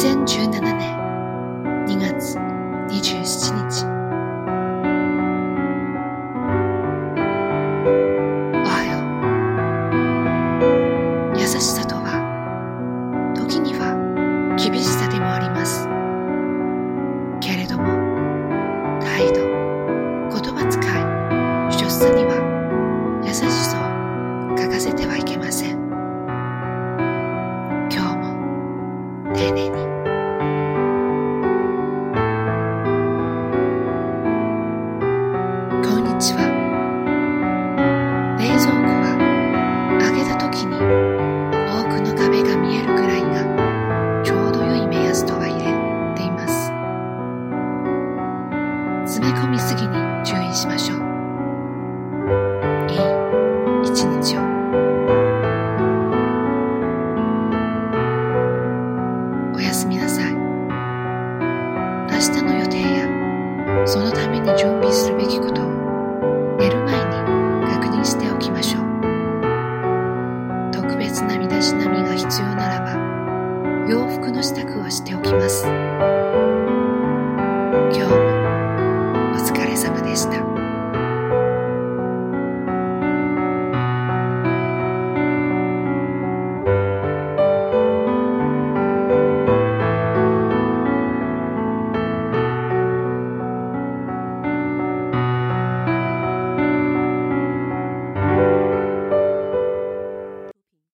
2017年2月27日。おはよう。優しさとは時には厳しさでもあります。けれども態度言葉遣い出産には優しさを欠かせてはいけません。今日も丁寧に。みすぎに注意しましょう。いい一日を。おやすみなさい。明日の予定やそのために準備するべきことを寝る前に確認しておきましょう。特別な身だしなみが必要ならば洋服の支度をしておきます。今